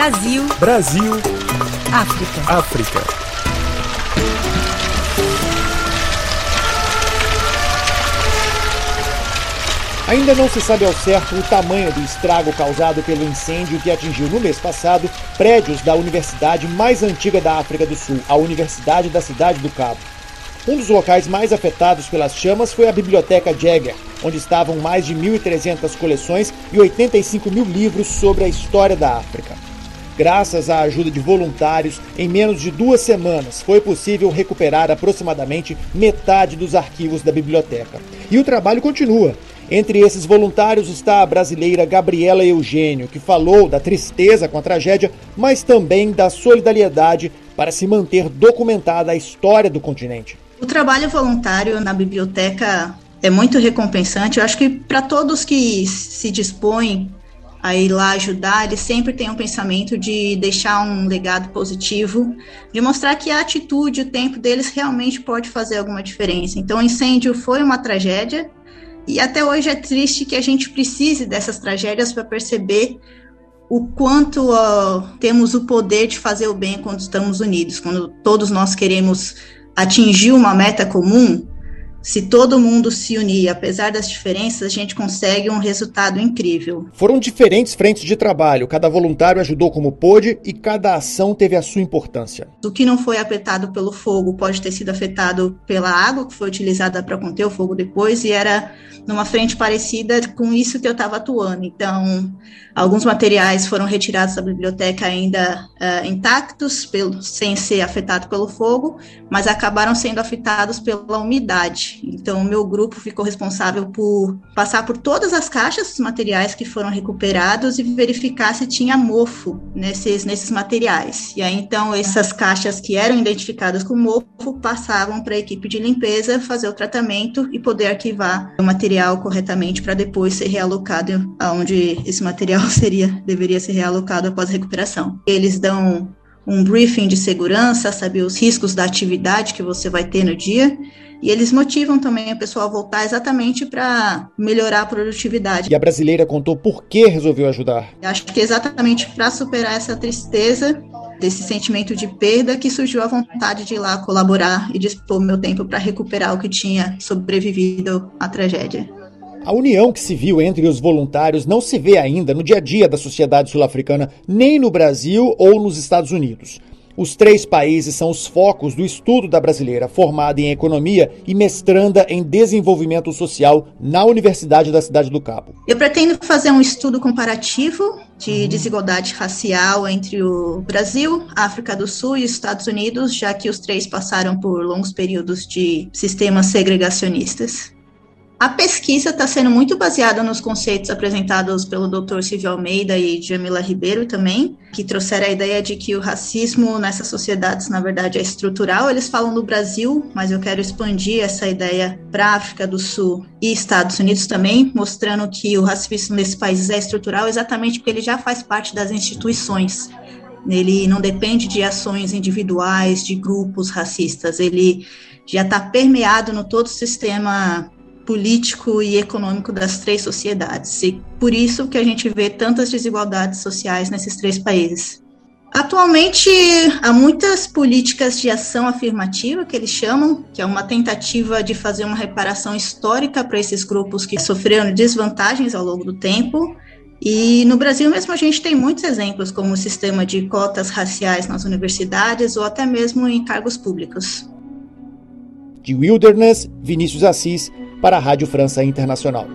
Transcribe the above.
Brasil. Brasil. África. África. Ainda não se sabe ao certo o tamanho do estrago causado pelo incêndio que atingiu no mês passado prédios da universidade mais antiga da África do Sul, a Universidade da Cidade do Cabo. Um dos locais mais afetados pelas chamas foi a Biblioteca Jagger, onde estavam mais de 1.300 coleções e 85 mil livros sobre a história da África. Graças à ajuda de voluntários, em menos de duas semanas foi possível recuperar aproximadamente metade dos arquivos da biblioteca. E o trabalho continua. Entre esses voluntários está a brasileira Gabriela Eugênio, que falou da tristeza com a tragédia, mas também da solidariedade para se manter documentada a história do continente. O trabalho voluntário na biblioteca é muito recompensante. Eu acho que para todos que se dispõem a ir lá ajudar, eles sempre têm um pensamento de deixar um legado positivo, de mostrar que a atitude, o tempo deles realmente pode fazer alguma diferença. Então, o incêndio foi uma tragédia, e até hoje é triste que a gente precise dessas tragédias para perceber o quanto uh, temos o poder de fazer o bem quando estamos unidos, quando todos nós queremos atingir uma meta comum, se todo mundo se unir, apesar das diferenças, a gente consegue um resultado incrível. Foram diferentes frentes de trabalho, cada voluntário ajudou como pôde e cada ação teve a sua importância. O que não foi afetado pelo fogo pode ter sido afetado pela água que foi utilizada para conter o fogo depois e era numa frente parecida com isso que eu estava atuando. Então, alguns materiais foram retirados da biblioteca ainda uh, intactos, pelo, sem ser afetados pelo fogo, mas acabaram sendo afetados pela umidade. Então, o meu grupo ficou responsável por passar por todas as caixas dos materiais que foram recuperados e verificar se tinha mofo nesses, nesses materiais. E aí, então, essas caixas que eram identificadas com mofo passavam para a equipe de limpeza fazer o tratamento e poder arquivar o material material corretamente para depois ser realocado aonde esse material seria deveria ser realocado após a recuperação. Eles dão um briefing de segurança, saber os riscos da atividade que você vai ter no dia. E eles motivam também a pessoa a voltar exatamente para melhorar a produtividade. E a brasileira contou por que resolveu ajudar. Acho que exatamente para superar essa tristeza, desse sentimento de perda, que surgiu a vontade de ir lá colaborar e dispor meu tempo para recuperar o que tinha sobrevivido à tragédia. A união que se viu entre os voluntários não se vê ainda no dia a dia da sociedade sul-africana, nem no Brasil ou nos Estados Unidos. Os três países são os focos do estudo da brasileira, formada em economia e mestranda em desenvolvimento social na Universidade da Cidade do Cabo. Eu pretendo fazer um estudo comparativo de desigualdade racial entre o Brasil, África do Sul e Estados Unidos, já que os três passaram por longos períodos de sistemas segregacionistas. A pesquisa está sendo muito baseada nos conceitos apresentados pelo Dr. Silvio Almeida e Jamila Ribeiro também, que trouxeram a ideia de que o racismo nessas sociedades, na verdade, é estrutural. Eles falam do Brasil, mas eu quero expandir essa ideia para África do Sul e Estados Unidos também, mostrando que o racismo nesses países é estrutural exatamente porque ele já faz parte das instituições. Ele não depende de ações individuais, de grupos racistas, ele já está permeado no todo o sistema político e econômico das três sociedades. E por isso que a gente vê tantas desigualdades sociais nesses três países. Atualmente, há muitas políticas de ação afirmativa, que eles chamam, que é uma tentativa de fazer uma reparação histórica para esses grupos que sofreram desvantagens ao longo do tempo. E no Brasil mesmo a gente tem muitos exemplos, como o sistema de cotas raciais nas universidades ou até mesmo em cargos públicos. De Wilderness, Vinícius Assis, para a Rádio França Internacional.